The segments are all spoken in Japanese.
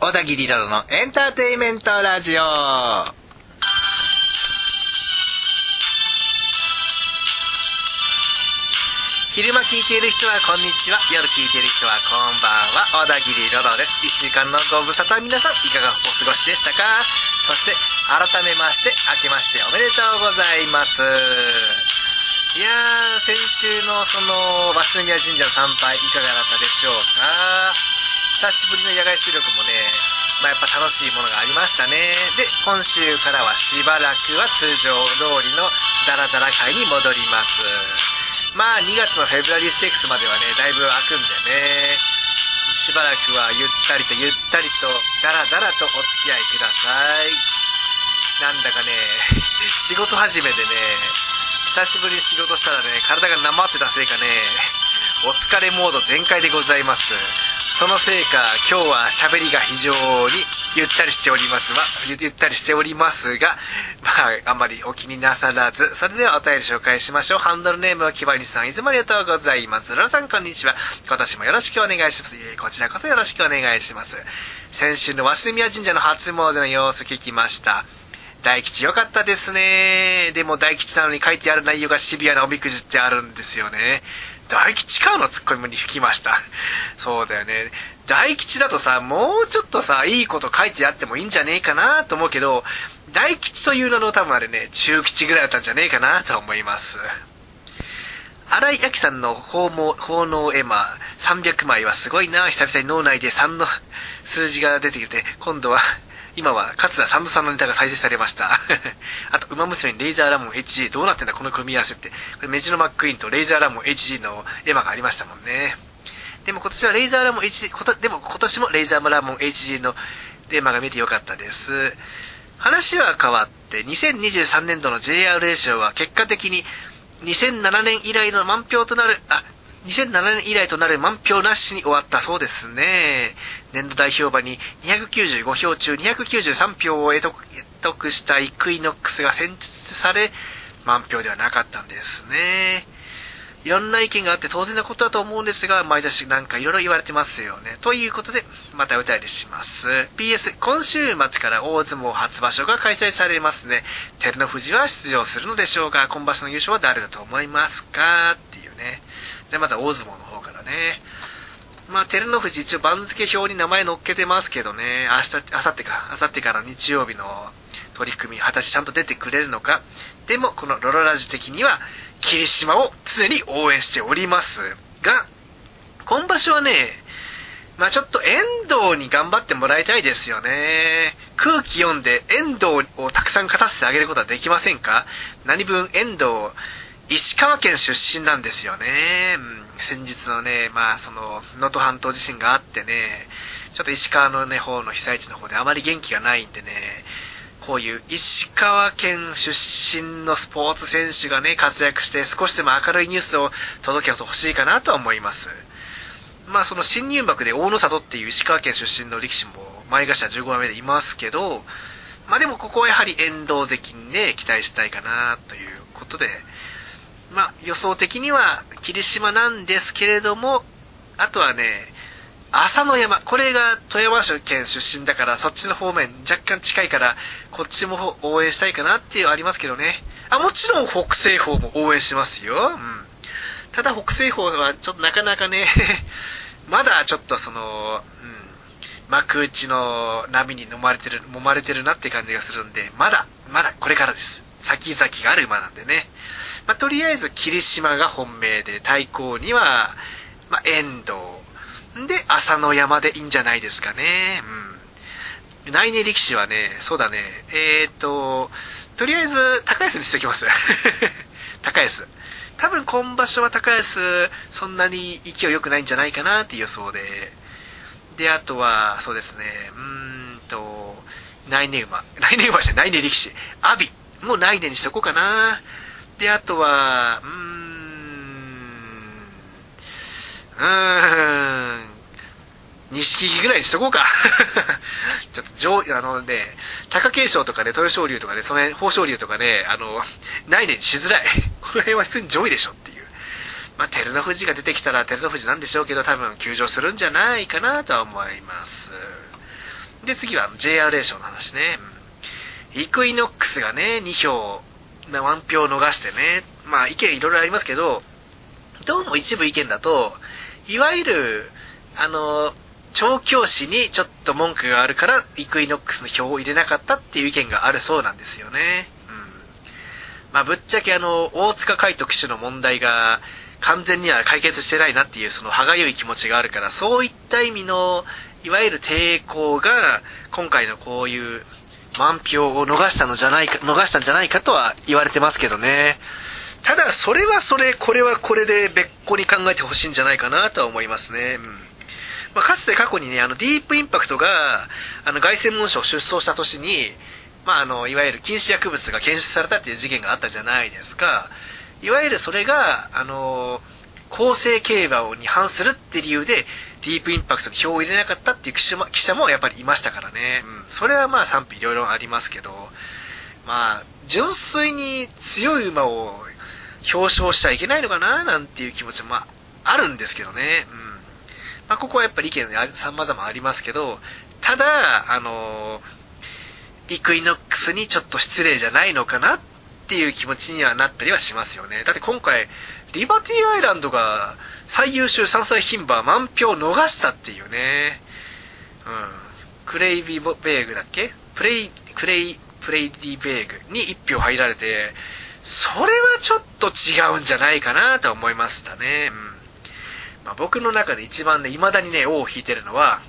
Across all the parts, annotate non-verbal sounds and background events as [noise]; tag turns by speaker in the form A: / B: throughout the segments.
A: 小田切ロのエンターテイメントラジオ。昼間聞いている人はこんにちは。夜聞いている人はこんばんは。小田切ロロです。一週間のご無沙汰。皆さんいかがお過ごしでしたか？そして改めまして明けましておめでとうございます。いやー先週のその鷲宮神社の参拝いかがだったでしょうか？久しぶりの野外収録もねまあ、やっぱ楽しいものがありましたね。で、今週からはしばらくは通常通りのダラダラ会に戻ります。まあ、2月のフェブラリーステークスまではね、だいぶ空くんでね、しばらくはゆったりとゆったりとダラダラとお付き合いください。なんだかね、仕事始めでね、久しぶりに仕事したらね、体がなまってたせいかね、お疲れモード全開でございます。そのせいか、今日は喋りが非常にゆったりしておりますわ。ゆったりしておりますが、まあ、あんまりお気になさらず、それではお便り紹介しましょう。ハンドルネームはきばりさん、いつもありがとうございます。ロラさん、こんにちは。今年もよろしくお願いします。こちらこそよろしくお願いします。先週の鷲宮神社の初詣の様子聞きました。大吉良かったですね。でも大吉なのに書いてある内容がシビアなおみくじってあるんですよね。大吉かのツッコミに吹きました。[laughs] そうだよね。大吉だとさ、もうちょっとさ、いいこと書いてあってもいいんじゃねえかなと思うけど、大吉という名の多分あれね、中吉ぐらいだったんじゃねえかなと思います。荒井明さんの奉納絵馬300枚はすごいな。久々に脳内で3の数字が出てきて、今度は今は桂三度さんのネタが再生されました。[laughs] あと、馬娘にレイザーラモン HG どうなってんだこの組み合わせって。これメジロマックイーンとレイザーラモン HG のエマがありましたもんね。でも今年はレイザーラモン HG、でも今年もレイザーラモン HG のエマが見てよかったです。話は変わって、2023年度の JRA 賞は結果的に2007年以来の満票となる、あ、2007年以来となる満票なしに終わったそうですね。年度代表馬に295票中293票を得得したイクイノックスが選出され、満票ではなかったんですね。いろんな意見があって当然なことだと思うんですが、毎年なんかいろいろ言われてますよね。ということで、またお便りします。PS、今週末から大相撲初場所が開催されますね。照ノ富士は出場するのでしょうか今場所の優勝は誰だと思いますか？っていうね。じゃあまずは大相撲の方からね。まあ、照ノ富士一応番付表に名前載っけてますけどね、明日、明後日か、明後日から日曜日の取り組み、果たしてちゃんと出てくれるのか。でも、このロロラジ的には、霧島を常に応援しておりますが、今場所はね、まあちょっと遠藤に頑張ってもらいたいですよね。空気読んで遠藤をたくさん勝たせてあげることはできませんか？何分遠藤、石川県出身なんですよね。うん、先日のね、まあその、能登半島地震があってね、ちょっと石川のね、方の被災地の方であまり元気がないんでね、こういう石川県出身のスポーツ選手がね、活躍して少しでも明るいニュースを届けてほしいかなとは思います。まあその新入幕で大野里っていう石川県出身の力士も前頭15番目でいますけど、まあでもここはやはり遠藤関にね、期待したいかなということで、まあ、予想的には霧島なんですけれども、あとはね、朝の山、これが富山県出身だから、そっちの方面若干近いから、こっちも応援したいかなっていうありますけどね。あ、もちろん北西方も応援しますよ。うん。ただ北西方はちょっとなかなかね [laughs] まだちょっとその、うん、幕内の波に飲まれてる、揉まれてるなって感じがするんで、まだ、まだこれからです。先々がある馬なんでね。まあ、とりあえず霧島が本命で、対抗には、まあ、遠藤。で、朝の山でいいんじゃないですかね。うん。内年力士はね、そうだね、えー、っと、とりあえず、高安にしておきます。[laughs] 高安。多分今場所は高安、そんなに勢い良くないんじゃないかなっていう予想で。で、あとは、そうですね、うーんと、内年馬。内年馬じゃない、内年力士。阿炎。もう内年にしとこうかな。で、あとは、うーん、うーん、錦木ぐらいにしとこうか。[laughs] ちょっと上、あのね、貴景勝とかね、豊昇龍とかね、その辺、豊昇龍とかね、あの、ないねにしづらい。[laughs] この辺は普通に上位でしょっていう。まあ、照ノ富士が出てきたら照ノ富士なんでしょうけど、多分休場するんじゃないかなとは思います。で次は JRA 賞の話ね、イクイノックスがね2票1票逃してねまあ意見いろいろありますけどどうも一部意見だといわゆるあの調教師にちょっと文句があるからイクイノックスの票を入れなかったっていう意見があるそうなんですよね。うん。まあぶっちゃけあの、大塚海斗騎手の問題が完全には解決してないなっていうその歯がゆい気持ちがあるから、そういった意味の、いわゆる抵抗が、今回のこういう満票を逃したのじゃないか、逃したんじゃないかとは言われてますけどね。ただ、それはそれ、これはこれで別個に考えてほしいんじゃないかなとは思いますね。うんまあ、かつて過去にね、あの、ディープインパクトが、あの、凱旋門賞出走した年に、まあ、あの、いわゆる禁止薬物が検出されたっていう事件があったじゃないですか。いわゆるそれが、あの、公正競馬をに反するって理由で、ディープインパクトに票を入れなかったっていう記者もやっぱりいましたからね。うん。それはまあ賛否いろいろありますけど、まあ、純粋に強い馬を表彰しちゃいけないのかななんていう気持ちも、あ、あるんですけどね。うん。まあ、ここはやっぱり意見様々ありますけど、ただ、あのイクイノックスにちょっと失礼じゃないのかなっていう気持ちにはなったりはしますよね。だって今回、リバティアイランドが最優秀3歳牝馬満票逃したっていうね。うん。クレイビーベーグだっけ？プレイ、クレイ、プレイディベーグに1票入られて、それはちょっと違うんじゃないかなと思いましたね。うん。まあ、僕の中で一番ね、未だにね、尾を引いてるのは、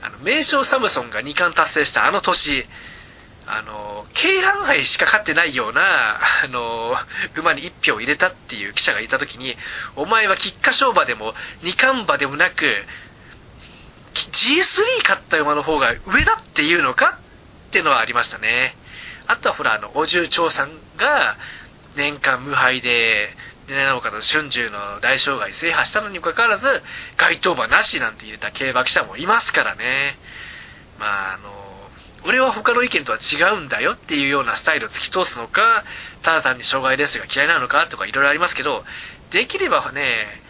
A: あの、名将サムソンが2冠達成したあの年、あの、京阪杯しか勝ってないような、あの、馬に1票入れたっていう記者がいた時に、お前は菊花賞馬でも、二冠馬でもなく、G3 勝った馬の方が上だっていうのかっていうのはありましたね。あとはほら、あの、お重長さんが、年間無敗で、で、なおかつ春秋の大障害制覇したのにもかかわらず、該当馬なしなんて入れた競馬記者もいますからね。まあ、あの、俺は他の意見とは違うんだよっていうようなスタイルを突き通すのか、ただ単に障害レースが嫌いなのかとかいろいろありますけど、できればね、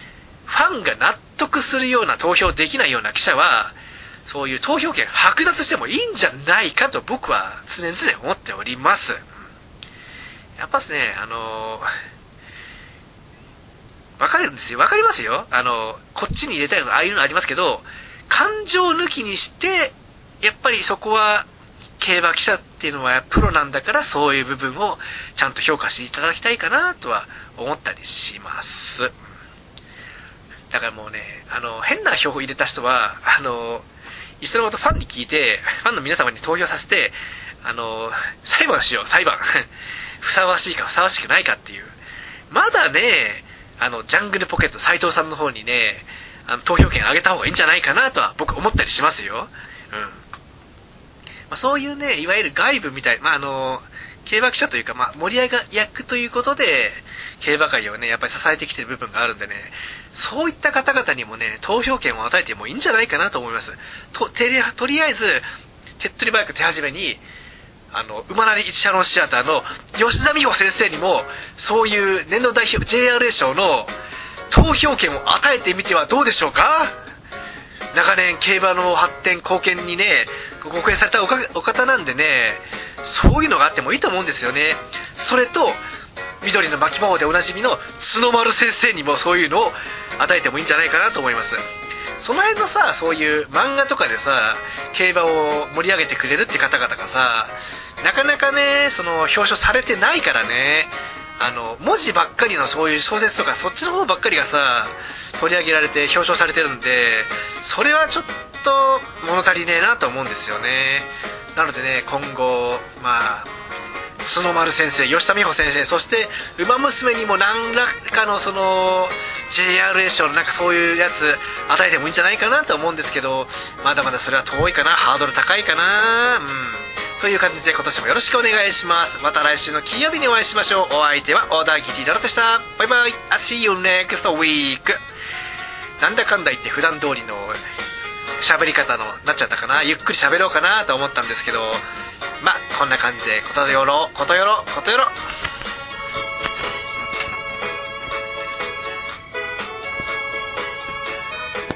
A: ファンが納得するような投票できないような記者は、そういう投票権剥奪してもいいんじゃないかと僕は常々思っております。やっぱですね、あのわかるんですよ。わかりますよ。あの、こっちに入れたいことああいうのありますけど、感情抜きにして、やっぱりそこは、競馬記者っていうのはプロなんだからそういう部分をちゃんと評価していただきたいかなとは思ったりします。だからもうね、あの、変な票を入れた人は、あの、いっそのことファンに聞いて、ファンの皆様に投票させて、あの、裁判しよう、裁判。[laughs] ふさわしいかふさわしくないかっていう。まだね、あの、ジャングルポケット斎藤さんの方にね、あの、投票権あげた方がいいんじゃないかなとは僕思ったりしますよ。うん。まあ、そういうね、いわゆる外部みたい、まあ、あの、競馬記者というか、まあ、盛り上が役ということで、競馬界をね、やっぱり支えてきてる部分があるんでね、そういった方々にもね、投票権を与えてもいいんじゃないかなと思います。と、とりあえず、手っ取り早く手始めに、あの、馬なり一社のシアターの吉田美穂先生にも、そういう年度代表 JRA 賞の投票権を与えてみてはどうでしょうか？長年競馬の発展貢献にね、ご貢献されたお方なんでね、そういうのがあってもいいと思うんですよね。それと、緑の巻き魔王でおなじみの角丸先生にもそういうのを与えてもいいんじゃないかなと思います。その辺のさ、そういう漫画とかでさ、競馬を盛り上げてくれるって方々がさ、なかなかね、その表彰されてないからね、あの、文字ばっかりのそういう小説とかそっちの方ばっかりがさ、取り上げられて表彰されてるんで、それはちょっと物足りねえなと思うんですよね。なのでね、今後、まあ、角丸先生、吉田美穂先生、そして、馬娘にも何らかのその、JRA 賞のなんかそういうやつ与えてもいいんじゃないかなと思うんですけど、まだまだそれは遠いかな、ハードル高いかな、うん。という感じで今年もよろしくお願いします。また来週の金曜日にお会いしましょう。お相手は小田切ロロでした。バイバイ。I'll see you next week. なんだかんだ言って普段通りの喋り方のなっちゃったかな？ゆっくり喋ろうかなと思ったんですけど、まあ、こんな感じで、ことよろ、ことよろ、ことよろ。